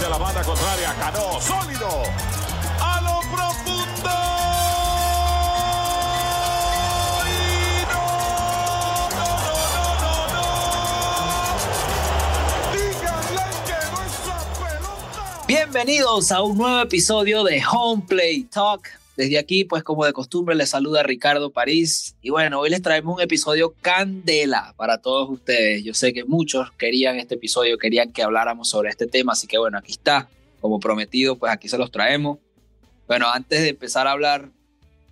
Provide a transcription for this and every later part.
hacia la banda contraria. Cano, sólido. A lo profundo. Y no, no, no. Díganle que pelota. Bienvenidos a un nuevo episodio de Home Play Talk. Desde aquí, pues como de costumbre, les saluda Ricardo París. Y bueno, hoy les traemos un episodio candela para todos ustedes. Yo sé que muchos querían este episodio, querían que habláramos sobre este tema, así que bueno, aquí está. Como prometido, pues aquí se los traemos. Bueno, antes de empezar a hablar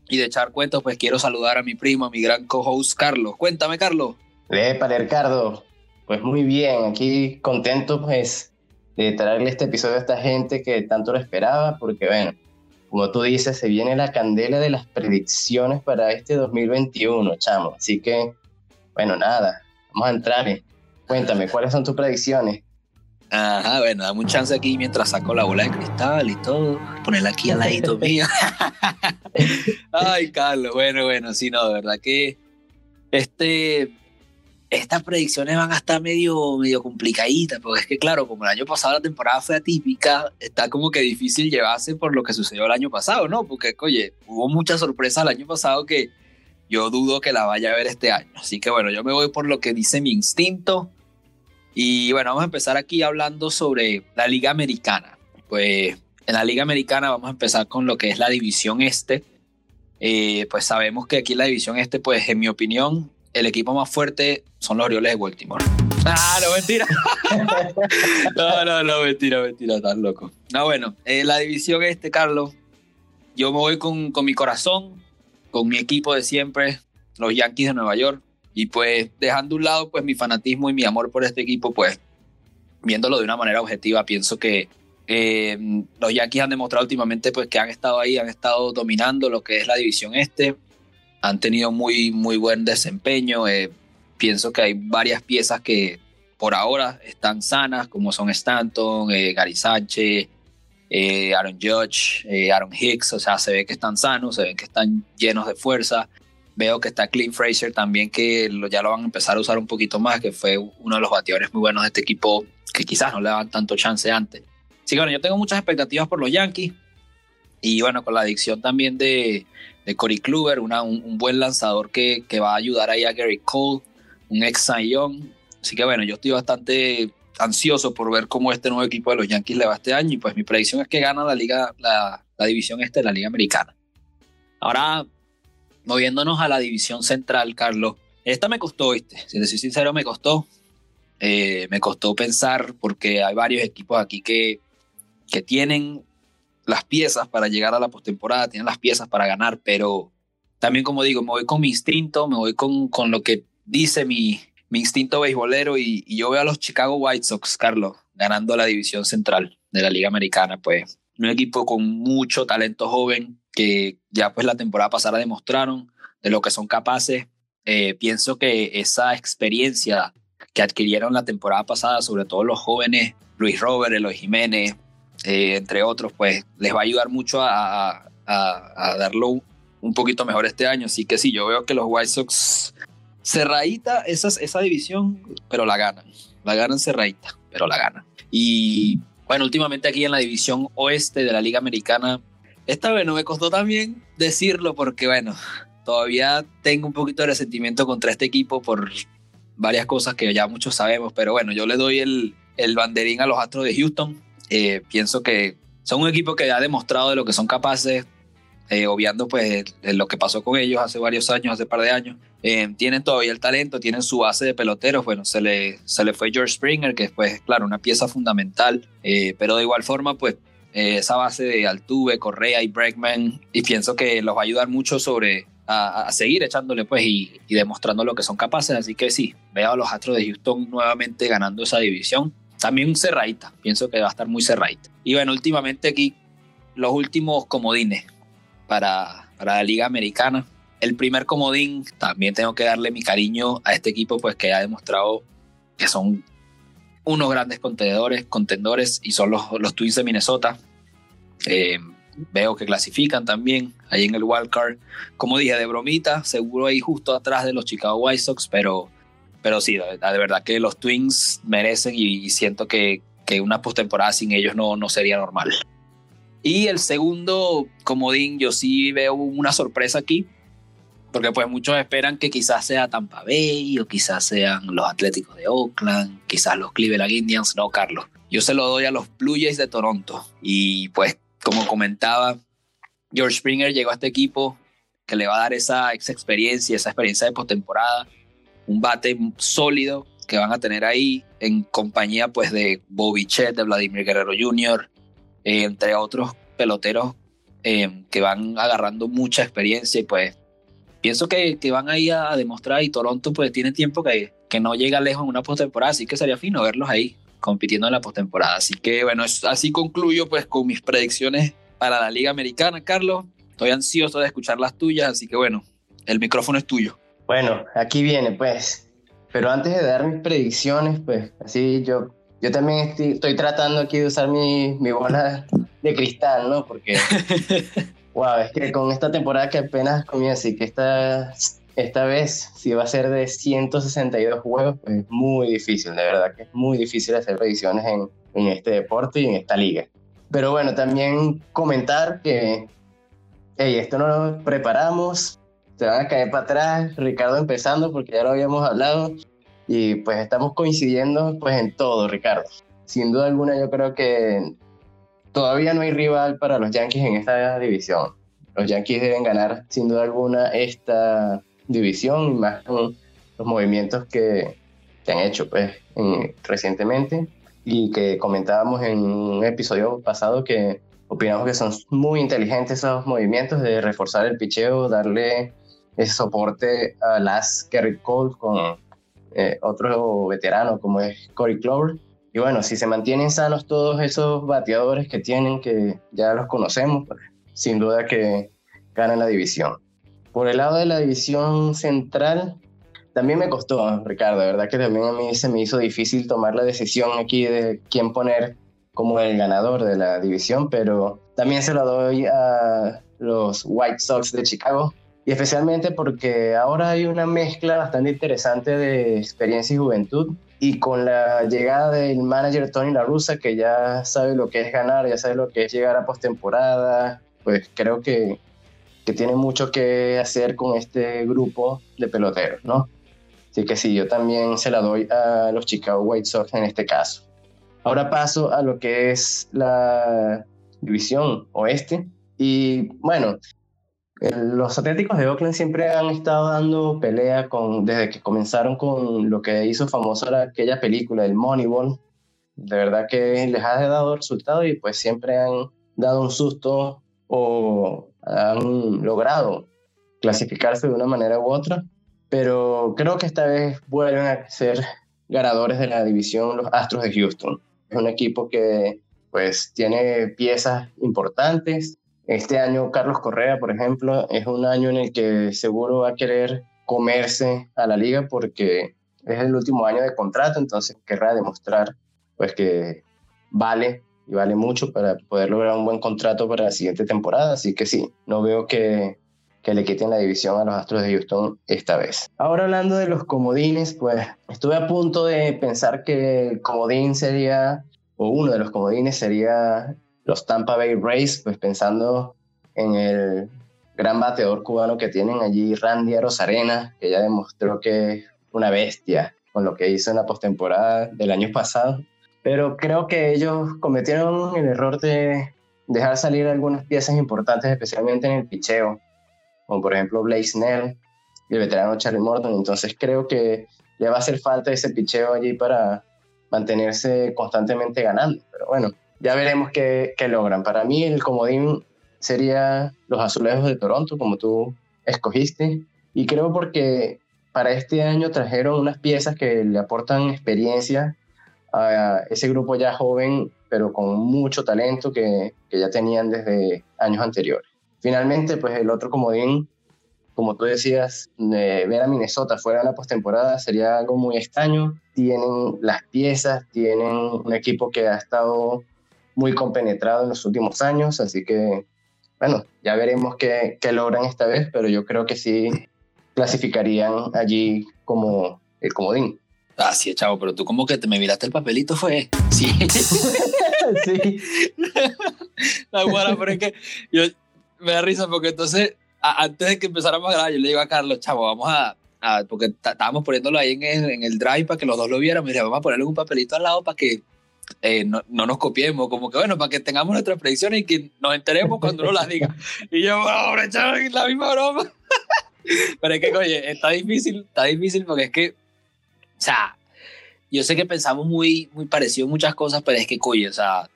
y de echar cuentos, pues quiero saludar a mi primo, a mi gran co-host Carlos. Cuéntame, Carlos. Epa, Ricardo. Pues muy bien, aquí contento pues de traerle este episodio a esta gente que tanto lo esperaba, porque bueno, como tú dices, se viene la candela de las predicciones para este 2021, chamo. Así que, bueno, nada, vamos a entrar. eh. Cuéntame, ¿cuáles son tus predicciones? Ajá, bueno, dame un chance aquí mientras saco la bola de cristal y todo. Ponerla aquí al ladito mío. Ay, Carlos, bueno, bueno, sí, no, de verdad que este, estas predicciones van a estar medio, medio complicaditas, porque es que, claro, como el año pasado la temporada fue atípica, está como que difícil llevarse por lo que sucedió el año pasado, ¿no? Porque, oye, hubo muchas sorpresas el año pasado que yo dudo que la vaya a ver este año. Así que, bueno, yo me voy por lo que dice mi instinto. Y bueno, vamos a empezar aquí hablando sobre la Liga Americana. Pues en la Liga Americana vamos a empezar con lo que es la División Este. Eh, pues sabemos que aquí la División Este, pues en mi opinión, el equipo más fuerte son los Orioles de Baltimore. Ah, no, mentira. no, no, no, mentira, mentira, estás loco. No, bueno, en la División Este, Carlos, yo me voy con, con mi corazón, con mi equipo de siempre, los Yankees de Nueva York. Y pues dejando a un lado pues mi fanatismo y mi amor por este equipo, pues viéndolo de una manera objetiva, pienso que eh, los Yankees han demostrado últimamente pues que han estado ahí, han estado dominando lo que es la división este, han tenido muy, muy buen desempeño. eh, pienso que hay varias piezas que por ahora están sanas, como son Stanton, eh, Gary Sánchez, eh, Aaron Judge, Aaron Hicks, o sea, se ve que están sanos, se ven que están llenos de fuerza. Veo que está Clint Fraser también, que ya lo van a empezar a usar un poquito más, que fue uno de los bateadores muy buenos de este equipo, que quizás no le daban tanto chance antes. Así que bueno, yo tengo muchas expectativas por los Yankees. Y bueno, con la adicción también de, de Corey Kluber, una, un, buen lanzador que, que va a ayudar ahí a Gary Cole, un ex Young. Así que bueno, yo estoy bastante ansioso por ver cómo este nuevo equipo de los Yankees le va este año. Y pues mi predicción es que gana la liga, la, la división este de la Liga Americana. Ahora, moviéndonos a la división central, Carlos. Esta me costó, ¿viste? Si te soy sincero, me costó. Eh, me costó pensar porque hay varios equipos aquí que, que tienen las piezas para llegar a la postemporada, tienen las piezas para ganar, pero también, como digo, me voy con mi instinto, me voy con, con lo que dice mi, mi instinto beisbolero y, yo veo a los Chicago White Sox, Carlos, ganando la división central de la Liga Americana, pues un equipo con mucho talento joven que ya pues la temporada pasada demostraron de lo que son capaces. Eh, pienso que esa experiencia que adquirieron la temporada pasada, sobre todo los jóvenes, Luis Robert, Eloy Jiménez, eh, entre otros, pues les va a ayudar mucho a, darlo un, poquito mejor este año. Así que sí, yo veo que los White Sox cerradita esa, esa división, pero la ganan. La ganan cerradita, pero la ganan. Y bueno, últimamente aquí en la división oeste de la Liga Americana, esta vez no me costó también decirlo porque bueno, todavía tengo un poquito de resentimiento contra este equipo por varias cosas que ya muchos sabemos, pero bueno, yo le doy el, el banderín a los Astros de Houston. Eh, pienso que son un equipo que ha demostrado de lo que son capaces, eh, obviando pues lo que pasó con ellos hace varios años, hace un par de años. Eh, tienen todavía el talento, tienen su base de peloteros. Bueno, se le, se le fue George Springer, que después, claro, una pieza fundamental, eh, pero de igual forma, pues eh, esa base de Altuve, Correa y Bregman, y pienso que los va a ayudar mucho sobre a, a seguir echándole pues y, y, demostrando lo que son capaces. Así que sí, veo a los Astros de Houston nuevamente ganando esa división. También cerradita, pienso que va a estar muy cerradita. Y bueno, últimamente aquí los últimos comodines para, para la Liga Americana. El primer comodín, también tengo que darle mi cariño a este equipo, pues que ha demostrado que son unos grandes contendores, contendores y son los, los Twins de Minnesota. Eh, veo que clasifican también ahí en el wild card. Como dije, de bromita, seguro ahí justo atrás de los Chicago White Sox, pero, pero sí, de, verdad que los Twins merecen y, y siento que, que una postemporada sin ellos no, no sería normal. Y el segundo comodín, yo sí veo una sorpresa aquí, porque pues muchos esperan que quizás sea Tampa Bay o quizás sean los Atléticos de Oakland, quizás los Cleveland Indians, no, Carlos. Yo se lo doy a los Blue Jays de Toronto. Y pues, como comentaba, George Springer llegó a este equipo que le va a dar esa, esa experiencia, esa experiencia de postemporada, un bate sólido que van a tener ahí en compañía pues de Bobby Chet, de Vladimir Guerrero Jr., eh, entre otros peloteros eh, que van agarrando mucha experiencia y pues pienso que, que van ahí a demostrar y Toronto pues tiene tiempo que, que no llega lejos en una postemporada, así que sería fino verlos ahí compitiendo en la postemporada. Así que bueno, así concluyo pues con mis predicciones para la Liga Americana, Carlos. Estoy ansioso de escuchar las tuyas, así que bueno, el micrófono es tuyo. Bueno, aquí viene pues. Pero antes de dar mis predicciones, pues así yo, yo también estoy, tratando aquí de usar mi, mi bola de cristal, ¿no? Porque, wow, es que con esta temporada que apenas comienza y que esta, esta vez si va a ser de 162 juegos, pues es muy difícil, de verdad que es muy difícil hacer predicciones en, en este deporte y en esta liga. Pero bueno, también comentar que, hey, esto no lo preparamos, se van a caer para atrás, Ricardo empezando porque ya lo habíamos hablado y pues estamos coincidiendo pues en todo, Ricardo. Sin duda alguna yo creo que todavía no hay rival para los Yankees en esta división. Los Yankees deben ganar sin duda alguna esta división y más con los movimientos que, que han hecho pues recientemente y que comentábamos en un episodio pasado que opinamos que son muy inteligentes esos movimientos de reforzar el picheo, darle ese soporte a Las Gary Cole con eh, otro veterano como es Corey Clover. Y bueno, si se mantienen sanos todos esos bateadores que tienen, que ya los conocemos, pues, sin duda que ganan la división. Por el lado de la división central, también me costó, Ricardo, de verdad que también a mí se me hizo difícil tomar la decisión aquí de quién poner como el ganador de la división, pero también se lo doy a los White Sox de Chicago, y especialmente porque ahora hay una mezcla bastante interesante de experiencia y juventud y con la llegada del manager Tony La Russa que ya sabe lo que es ganar, ya sabe lo que es llegar a postemporada, pues creo que, que tiene mucho que hacer con este grupo de peloteros, ¿no? Así que sí, yo también se la doy a los Chicago White Sox en este caso. Ahora paso a lo que es la división oeste. Y bueno, los Atléticos de Oakland siempre han estado dando pelea con, desde que comenzaron con lo que hizo famosa aquella película, el Moneyball. De verdad que les ha dado resultado y pues siempre han dado un susto o han logrado clasificarse de una manera u otra. Pero creo que esta vez vuelven a ser ganadores de la división los Astros de Houston. Es un equipo que pues tiene piezas importantes, este año Carlos Correa, por ejemplo, es un año en el que seguro va a querer comerse a la liga porque es el último año de contrato, entonces querrá demostrar pues que vale y vale mucho para poder lograr un buen contrato para la siguiente temporada, así que sí, no veo que, que le quiten la división a los Astros de Houston esta vez. Ahora hablando de los comodines, pues estuve a punto de pensar que el comodín sería, o uno de los comodines sería los Tampa Bay Rays, pues pensando en el gran bateador cubano que tienen allí, Randy Arozarena, que ya demostró que es una bestia con lo que hizo en la postemporada del año pasado. Pero creo que ellos cometieron el error de dejar salir algunas piezas importantes, especialmente en el picheo, como por ejemplo Blaze Snell y el veterano Charlie Morton. Entonces creo que le va a hacer falta ese picheo allí para mantenerse constantemente ganando. Pero bueno, ya veremos qué, logran. Para mí el comodín sería los azulejos de Toronto, como tú escogiste. Y creo porque para este año trajeron unas piezas que le aportan experiencia a ese grupo ya joven, pero con mucho talento que, que ya tenían desde años anteriores. Finalmente, pues el otro comodín, como tú decías, de ver a Minnesota fuera de la postemporada sería algo muy extraño. Tienen las piezas, tienen un equipo que ha estado muy compenetrado en los últimos años, así que, bueno, ya veremos qué, qué logran esta vez, pero yo creo que sí clasificarían allí como el comodín. Ah, sí, chavo, pero tú como que te me miraste el papelito, fue. Sí. sí. La buena, pero es que yo me da risa porque entonces, antes de que empezáramos a grabar, yo le digo a Carlos, chavo, vamos a, porque estábamos poniéndolo ahí en el, en el, drive para que los dos lo vieran. Mira, vamos a ponerle un papelito al lado para que eh, no, no, nos copiemos, como que bueno, para que tengamos nuestras predicciones y que nos enteremos cuando uno las diga. Y yo, ahora chaval, la misma broma. Pero es que, oye, está difícil, está difícil porque es que, o sea, yo sé que pensamos muy, muy parecido en muchas cosas, pero es que, oye, o sea,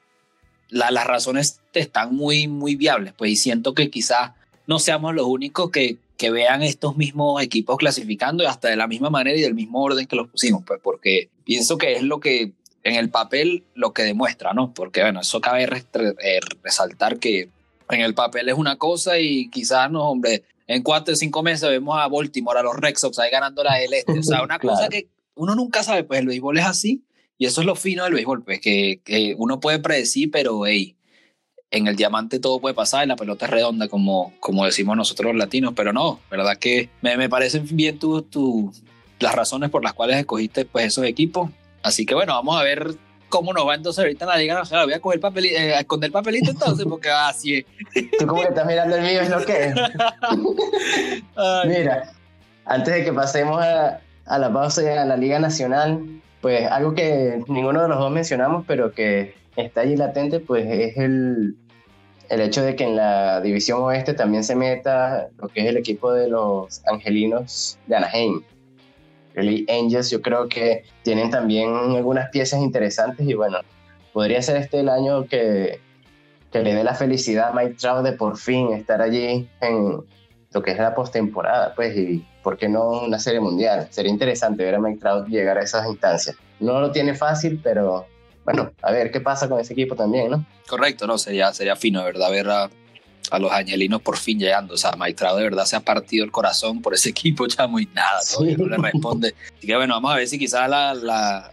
las razones están muy, muy viables, pues, y siento que quizás no seamos los únicos que, que vean estos mismos equipos clasificando hasta de la misma manera y del mismo orden que los pusimos, pues porque pienso que es lo que en el papel lo que demuestra, ¿no? Porque bueno, eso cabe eh, resaltar que en el papel es una cosa y quizás no, hombre, en cuatro o cinco meses vemos a Baltimore, a los Red Sox ahí ganando la del Este, o sea, una cosa que uno nunca sabe, pues el béisbol es así y eso es lo fino del béisbol, pues que, que uno puede predecir, pero hey, en el diamante todo puede pasar, en la pelota es redonda, como, como decimos nosotros los latinos, pero no, verdad que me, me parecen bien tu, tu, las razones por las cuales escogiste pues, esos equipos. Así que bueno, vamos a ver cómo nos va entonces ahorita en la Liga Nacional. Voy a coger papelito, eh, a esconder el papelito entonces, porque así es. Tú como que estás mirando el mío, es lo que es. Mira, antes de que pasemos a, a la pausa y a la Liga Nacional, pues algo que ninguno de los dos mencionamos, pero que está allí latente, pues es el, el hecho de que en la división oeste también se meta lo que es el equipo de los angelinos de Anaheim. El Angels yo creo que tienen también algunas piezas interesantes y bueno, podría ser este el año que, que le dé la felicidad a Mike Trout de por fin estar allí en lo que es la postemporada, pues, y por qué no una serie mundial. Sería interesante ver a Mike Trout llegar a esas instancias. No lo tiene fácil, pero bueno, a ver qué pasa con ese equipo también, ¿no? Correcto, no, sería, sería fino, ¿verdad? Ver a, a los angelinos por fin llegando. O sea, Maestrado de verdad se ha partido el corazón por ese equipo, chamo, y nada, todavía no le responde. Así que bueno, vamos a ver si quizás la, la,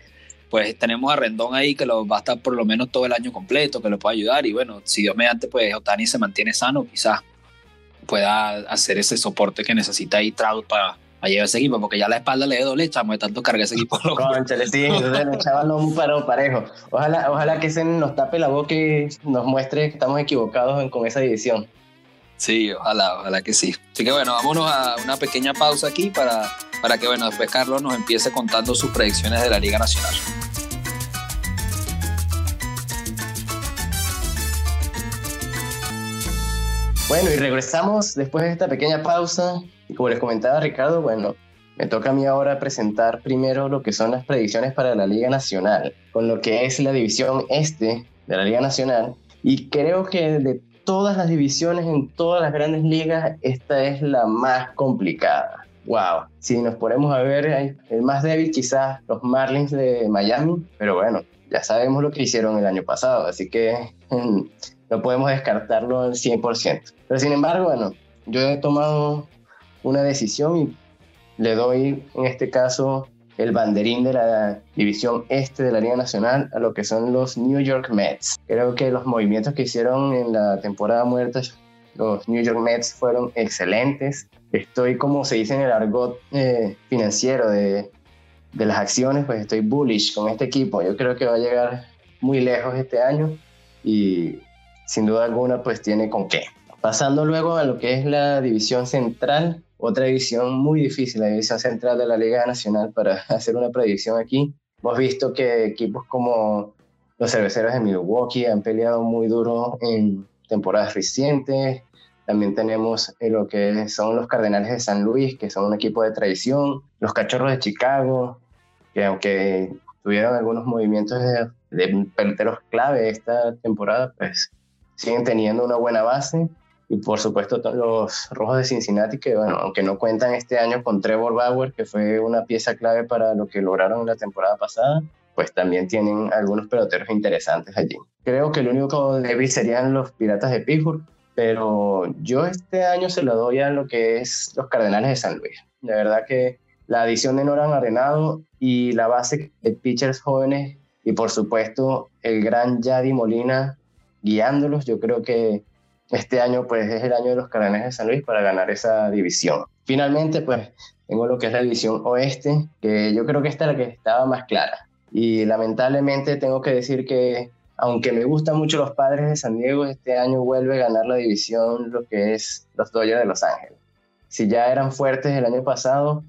pues tenemos a Rendón ahí que lo va a estar por lo menos todo el año completo, que lo pueda ayudar. Y bueno, si Dios mediante, pues Otani se mantiene sano, quizás pueda hacer ese soporte que necesita ahí Trout para a llevar ese equipo, porque ya la espalda le doble, chamo, de tanto carga ese equipo. Conchale, sí, chaval no un paro parejo. Ojalá, ojalá que se nos tape la boca y nos muestre que estamos equivocados con esa división. Sí, ojalá, ojalá que sí. Así que bueno, vámonos a una pequeña pausa aquí para, para que, bueno, después Carlos nos empiece contando sus predicciones de la Liga Nacional. Bueno, y regresamos después de esta pequeña pausa. Y como les comentaba Ricardo, bueno, me toca a mí ahora presentar primero lo que son las predicciones para la Liga Nacional, con lo que es la división este de la Liga Nacional. Y creo que de todas las divisiones en todas las grandes ligas, esta es la más complicada. Wow, si nos ponemos a ver, el más débil quizás los Marlins de Miami, pero bueno, ya sabemos lo que hicieron el año pasado, así que no podemos descartarlo al 100%. Pero sin embargo, bueno, yo he tomado una decisión y le doy en este caso el banderín de la división este de la Liga Nacional a lo que son los New York Mets. Creo que los movimientos que hicieron en la temporada muerta los New York Mets fueron excelentes. Estoy, como se dice en el argot eh, financiero de, de las acciones, pues estoy bullish con este equipo. Yo creo que va a llegar muy lejos este año y sin duda alguna pues tiene con qué. Pasando luego a lo que es la división central, otra división muy difícil, la división central de la Liga Nacional para hacer una predicción aquí. Hemos visto que equipos como los cerveceros de Milwaukee han peleado muy duro en temporadas recientes. También tenemos lo que son los Cardenales de San Luis, que son un equipo de tradición. Los Cachorros de Chicago, que aunque tuvieron algunos movimientos de, de clave esta temporada, pues siguen teniendo una buena base. Y por supuesto los Rojos de Cincinnati, que bueno, aunque no cuentan este año con Trevor Bauer, que fue una pieza clave para lo que lograron la temporada pasada, pues también tienen algunos peloteros interesantes allí. Creo que el único débil serían los Piratas de Pittsburgh, pero yo este año se lo doy a lo que es los Cardenales de San Luis. De verdad que la adición de Noran Arenado y la base de pitchers jóvenes y por supuesto el gran Yadi Molina guiándolos, yo creo que este año pues es el año de los Cardenales de San Luis para ganar esa división. Finalmente pues tengo lo que es la división oeste, que yo creo que esta es la que estaba más clara. Y lamentablemente tengo que decir que aunque me gustan mucho los padres de San Diego, este año vuelve a ganar la división lo que es los Dodgers de Los Ángeles. Si ya eran fuertes el año pasado,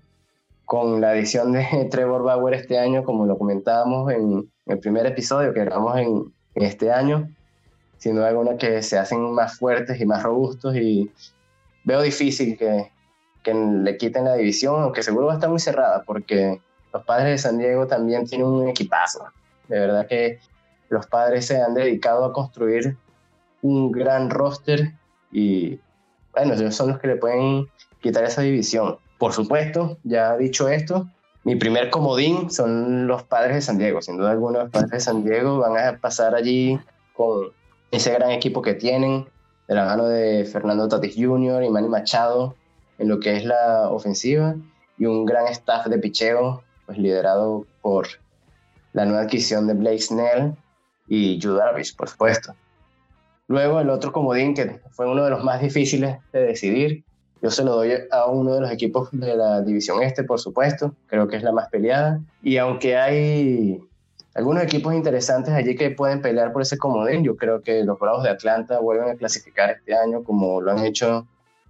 con la adición de Trevor Bauer este año, como lo comentábamos en el primer episodio que grabamos en, este año, sin duda alguna que se hacen más fuertes y más robustos y veo difícil que, que le quiten la división, aunque seguro va a estar muy cerrada porque los padres de San Diego también tienen un equipazo. De verdad que los padres se han dedicado a construir un gran roster y bueno, ellos son los que le pueden quitar esa división. Por supuesto, ya dicho esto, mi primer comodín son los padres de San Diego. Sin duda alguna, los padres de San Diego van a pasar allí con ese gran equipo que tienen, de la mano de Fernando Tatis Jr. y Manny Machado en lo que es la ofensiva y un gran staff de picheo, pues liderado por la nueva adquisición de Blake Snell y Yu Darvish, por supuesto. Luego el otro comodín, que fue uno de los más difíciles de decidir, yo se lo doy a uno de los equipos de la división este, por supuesto, creo que es la más peleada. Y aunque hay algunos equipos interesantes allí que pueden pelear por ese comodín, yo creo que los Bravos de Atlanta vuelven a clasificar este año como lo han hecho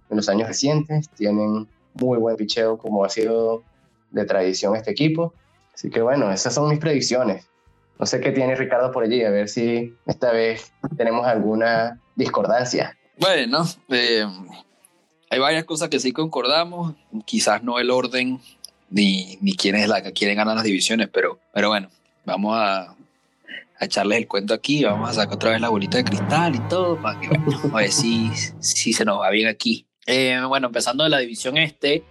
en los años recientes. Tienen muy buen picheo como ha sido de tradición este equipo. Así que bueno, esas son mis predicciones. No sé qué tiene Ricardo por allí, a ver si esta vez tenemos alguna discordancia. Bueno, eh, hay varias cosas que sí concordamos, quizás no el orden ni, ni quién es la quieren ganar las divisiones, pero, pero bueno, vamos a, a echarles el cuento aquí, vamos a sacar otra vez la bolita de cristal y todo, para que a ver si, si se nos va bien aquí. Eh, bueno, empezando de la división este,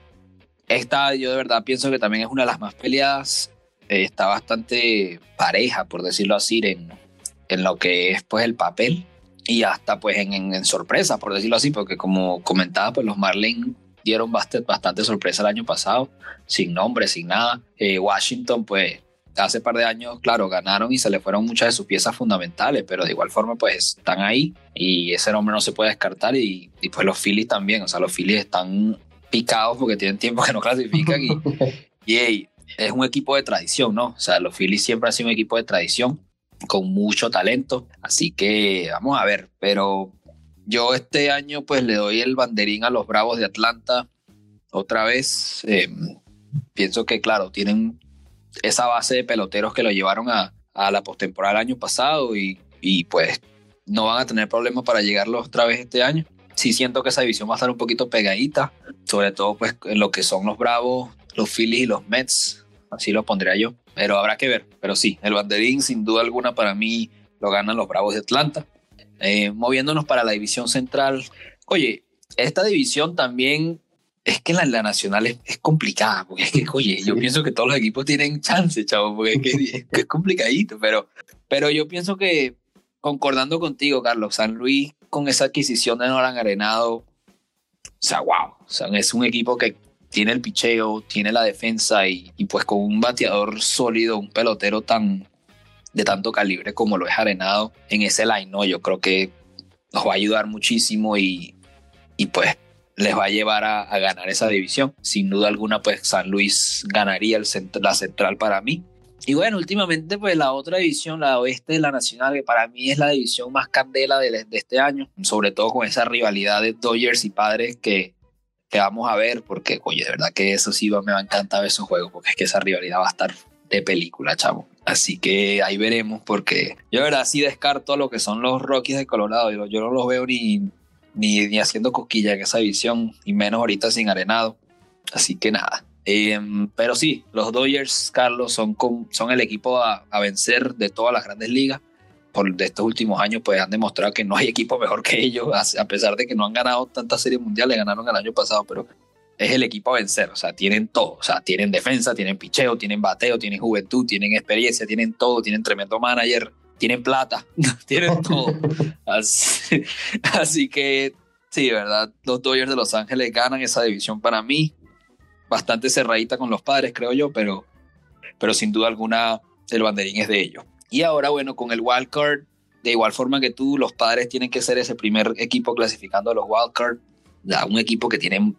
esta yo de verdad pienso que también es una de las más peleadas eh, está bastante pareja, por decirlo así, en, en lo que es pues el papel y hasta pues en, en, sorpresa, por decirlo así, porque como comentaba, pues los Marlins dieron bastante, bastante sorpresa el año pasado, sin nombre, sin nada. Eh, Washington, pues hace par de años, claro, ganaron y se le fueron muchas de sus piezas fundamentales, pero de igual forma, pues están ahí y ese nombre no se puede descartar. Y, y pues los Phillies también, o sea, los Phillies están picados porque tienen tiempo que no clasifican y, y es un equipo de tradición, ¿no? O sea, los Phillies siempre han sido un equipo de tradición con mucho talento, así que vamos a ver, pero yo este año pues le doy el banderín a los Bravos de Atlanta otra vez. Eh, pienso que claro, tienen esa base de peloteros que lo llevaron a, a la postemporada el año pasado y, y, pues no van a tener problemas para llegarlos otra vez este año. Sí siento que esa división va a estar un poquito pegadita, sobre todo pues en lo que son los Bravos, los Phillies y los Mets, así lo pondría yo, pero habrá que ver, pero sí, el banderín sin duda alguna para mí lo ganan los Bravos de Atlanta. Eh, moviéndonos para la división central, oye, esta división también es que la, la nacional es, es, complicada, porque es que, oye, yo pienso que todos los equipos tienen chance, chavo, porque es que, es, complicadito, pero, pero yo pienso que, concordando contigo, Carlos, San Luis con esa adquisición de Nolan Arenado, o sea, wow, o sea, es un equipo que tiene el picheo, tiene la defensa y, y, pues con un bateador sólido, un pelotero tan de tanto calibre como lo es Arenado en ese line, ¿no? Yo creo que nos va a ayudar muchísimo y, y pues les va a llevar a, ganar esa división. Sin duda alguna, pues San Luis ganaría la central para mí. Y bueno, últimamente, pues la otra división, la oeste de la Nacional, que para mí es la división más candela de, este año, sobre todo con esa rivalidad de Dodgers y Padres que, que vamos a ver, porque, oye, de verdad que eso sí me va a encantar ver esos juegos, porque es que esa rivalidad va a estar de película, chavo. Así que ahí veremos, porque yo de verdad sí descarto lo que son los Rockies de Colorado. Yo, yo no los veo ni, ni, ni, haciendo cosquilla en esa división, y menos ahorita sin arenado. Así que nada. Eh, pero sí, los Dodgers, Carlos, son, son el equipo a, a vencer de todas las grandes ligas por de estos últimos años pues han demostrado que no hay equipo mejor que ellos, a pesar de que no han ganado tantas series mundiales, ganaron el año pasado, pero es el equipo a vencer, o sea, tienen todo, o sea, tienen defensa, tienen picheo, tienen bateo, tienen juventud, tienen experiencia, tienen todo, tienen tremendo manager, tienen plata, tienen todo. Así, así que sí, verdad, los Dodgers de Los Ángeles ganan esa división para mí, bastante cerradita con los padres, creo yo, pero, pero sin duda alguna el banderín es de ellos. Y ahora, bueno, con el wildcard, de igual forma que tú, los padres tienen que ser ese primer equipo clasificando a los wildcard, un equipo que tiene,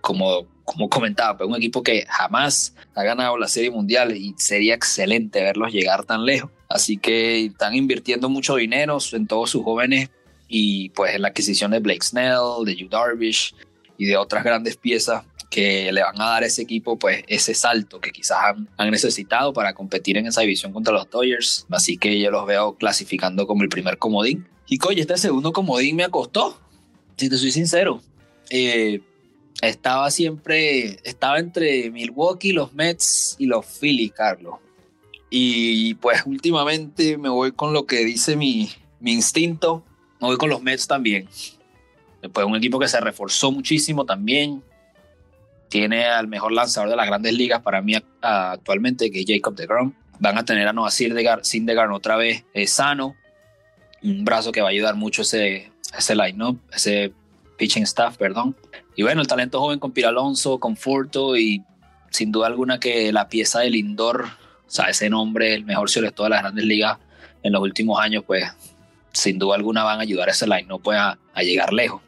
como, como comentaba, pues un equipo que jamás ha ganado la Serie Mundial y sería excelente verlos llegar tan lejos. Así que están invirtiendo mucho dinero en todos sus jóvenes y pues en la adquisición de Blake Snell, de Hugh Darvish y de otras grandes piezas que le van a dar a ese equipo pues ese salto que quizás han, necesitado para competir en esa división contra los Dodgers. Así que yo los veo clasificando como el primer comodín. Y coño, este segundo comodín me acostó, si te soy sincero. Eh, estaba siempre, estaba entre Milwaukee, los Mets y los Phillies, Carlos. Y pues últimamente me voy con lo que dice mi, mi instinto, me voy con los Mets también. Después un equipo que se reforzó muchísimo también, tiene al mejor lanzador de las grandes ligas para mí actualmente, que es Jacob DeGrom. Van a tener a Noah Syndergaard otra vez eh, sano. Un brazo que va a ayudar mucho ese, ese line-up, ese pitching staff, perdón. Y bueno, el talento joven con Piralonso, con Furto y sin duda alguna que la pieza del Lindor, sea, ese nombre, el mejor de todas las grandes ligas en los últimos años, pues sin duda alguna van a ayudar a ese line-up pues, a llegar lejos.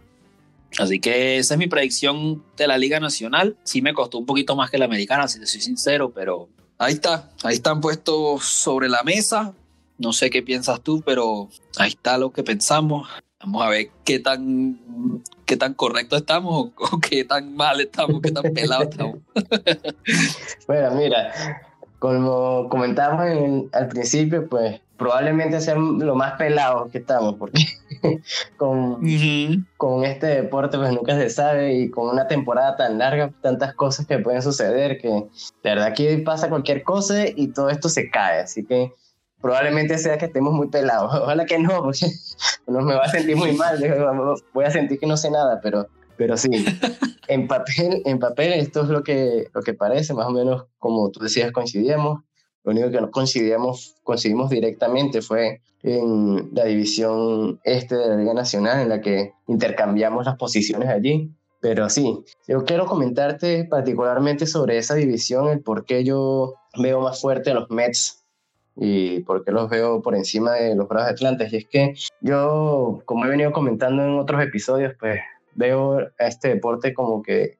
Así que esa es mi predicción de la Liga Nacional. Sí me costó un poquito más que la americana, si te soy sincero, pero ahí está. Ahí están puestos sobre la mesa. No sé qué piensas tú, pero ahí está lo que pensamos. Vamos a ver qué tan, qué tan correcto estamos o, qué tan mal estamos, qué tan pelado estamos. bueno, mira, como comentábamos al principio, pues probablemente sean lo más pelados que estamos, porque con, con este deporte pues nunca se sabe y con una temporada tan larga, tantas cosas que pueden suceder, que de verdad aquí pasa cualquier cosa y todo esto se cae, así que probablemente sea que estemos muy pelados, ojalá que no, porque no me va a sentir muy mal, voy a sentir que no sé nada, pero, pero sí, en papel, en papel esto es lo que, lo que parece, más o menos como tú decías coincidíamos, lo único que no coincidimos, coincidimos directamente fue en la división este de la Liga Nacional, en la que intercambiamos las posiciones allí. Pero sí, yo quiero comentarte particularmente sobre esa división, el por qué yo veo más fuerte a los Mets y por qué los veo por encima de los Bravos de Atlanta. Y es que yo, como he venido comentando en otros episodios, pues veo a este deporte como que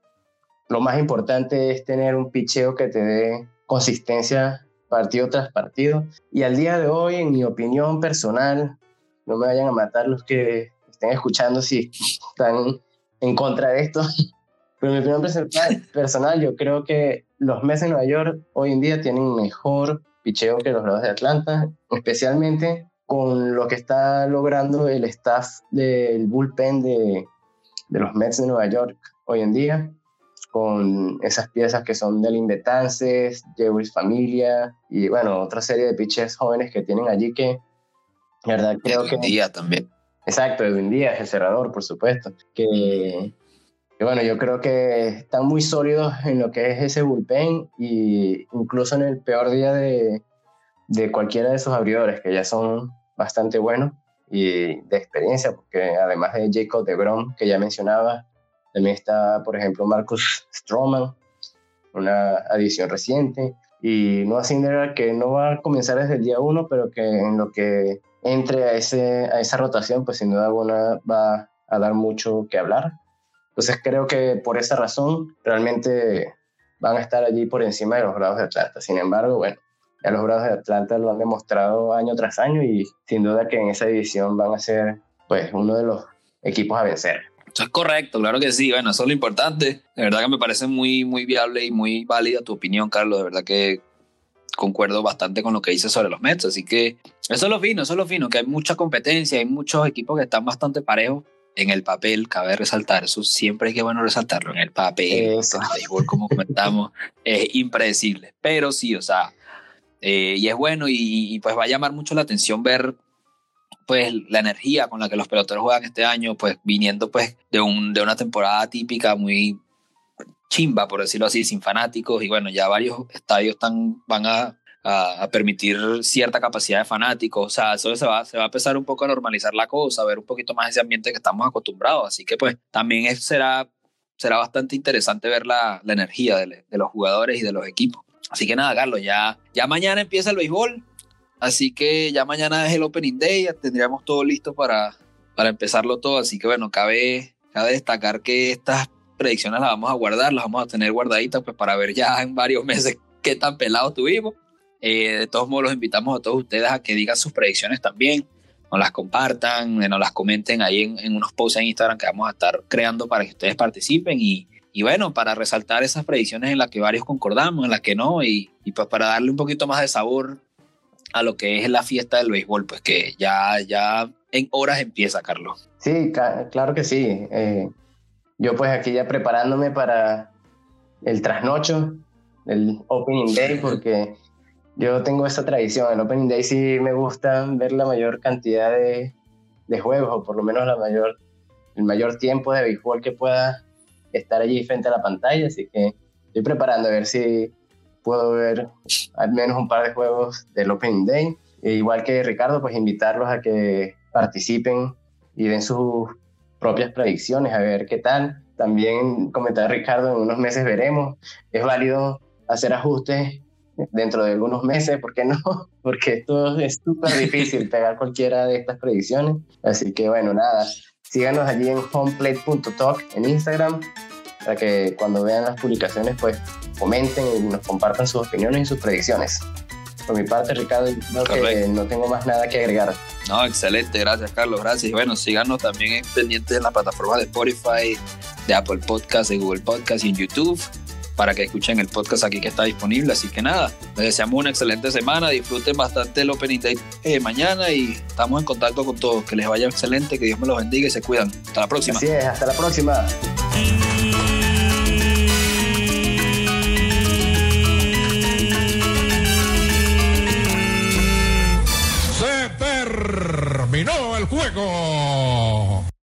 lo más importante es tener un picheo que te dé consistencia partido tras partido. Y al día de hoy, en mi opinión personal, no me vayan a matar los que estén escuchando si están en contra de esto, pero en mi opinión personal, yo creo que los Mets de Nueva York hoy en día tienen mejor picheo que los Bravos de Atlanta, especialmente con lo que está logrando el staff del bullpen de, de los Mets de Nueva York hoy en día con esas piezas que son del Indetances, Jewel's Familia y bueno, otra serie de pitchers jóvenes que tienen allí que, verdad, creo Edwin que... Díaz también. Exacto, Edwin Díaz, el cerrador, por supuesto. Que, que, bueno, yo creo que están muy sólidos en lo que es ese bullpen y incluso en el peor día de, de cualquiera de esos abridores, que ya son bastante buenos y de experiencia, porque además de Jacob de Grom, que ya mencionaba, también está, por ejemplo, Marcus Stroman, una adición reciente. Y Noah Syndergaard, que no va a comenzar desde el día uno, pero que en lo que entre a, ese, a esa rotación, pues sin duda alguna va a dar mucho que hablar. Entonces creo que por esa razón realmente van a estar allí por encima de los Bravos de Atlanta. Sin embargo, bueno, ya los Bravos de Atlanta lo han demostrado año tras año y sin duda que en esa división van a ser pues uno de los equipos a vencer. Eso es correcto, claro que sí. Bueno, eso es lo importante. De verdad que me parece muy, muy viable y muy válida tu opinión, Carlos. De verdad que concuerdo bastante con lo que dices sobre los Mets. Así que eso es lo fino, eso es lo fino, que hay mucha competencia, hay muchos equipos que están bastante parejos en el papel, cabe resaltar, eso siempre hay que bueno resaltarlo, en el papel, eso. el como comentamos, es impredecible, pero sí, o sea, eh, y es bueno y, y, pues va a llamar mucho la atención ver pues la energía con la que los peloteros juegan este año, pues viniendo pues de, un, de una temporada típica muy chimba, por decirlo así, sin fanáticos, y bueno, ya varios estadios están, van a, a, permitir cierta capacidad de fanáticos, o sea, eso se va, se va a empezar un poco a normalizar la cosa, a ver un poquito más ese ambiente que estamos acostumbrados, así que pues también será, será bastante interesante ver la, la energía de, de, los jugadores y de los equipos. Así que nada, Carlos, ya, ya mañana empieza el béisbol, Así que ya mañana es el Opening Day, ya tendríamos todo listo para, para empezarlo todo. Así que bueno, cabe, cabe destacar que estas predicciones las vamos a guardar, las vamos a tener guardaditas pues para ver ya en varios meses qué tan pelados tuvimos. Eh, de todos modos, los invitamos a todos ustedes a que digan sus predicciones también, nos las compartan, nos las comenten ahí en, unos posts en Instagram que vamos a estar creando para que ustedes participen y, y bueno, para resaltar esas predicciones en las que varios concordamos, en las que no, y, y pues para darle un poquito más de sabor a lo que es la fiesta del béisbol, pues que ya, ya en horas empieza, Carlos. Sí, claro que sí. Eh, yo pues aquí ya preparándome para el trasnocho, el Opening Day, porque yo tengo esa tradición. El Opening Day sí me gusta ver la mayor cantidad de, de juegos, o por lo menos la mayor, el mayor tiempo de béisbol que pueda estar allí frente a la pantalla. Así que estoy preparando a ver si puedo ver al menos un par de juegos del Opening Day. E igual que Ricardo, pues invitarlos a que participen y den sus propias predicciones, a ver qué tal. También comentar Ricardo, en unos meses veremos. Es válido hacer ajustes dentro de algunos meses, ¿por qué no? Porque esto es súper difícil pegar cualquiera de estas predicciones. Así que bueno, nada, síganos allí en homeplate.talk en Instagram para que cuando vean las publicaciones pues comenten y nos compartan sus opiniones y sus predicciones. Por mi parte, Ricardo, creo que no tengo más nada que agregar. No, excelente, gracias Carlos, gracias. Y bueno, síganos también pendientes en la plataforma de Spotify, de Apple Podcast, de Google Podcast y en YouTube para que escuchen el podcast aquí que está disponible. Así que nada, les deseamos una excelente semana, disfruten bastante el Opening Day eh, mañana y estamos en contacto con todos. Que les vaya excelente, que Dios me los bendiga y se cuidan. Hasta la próxima. Así es, hasta la próxima. Se terminó el juego.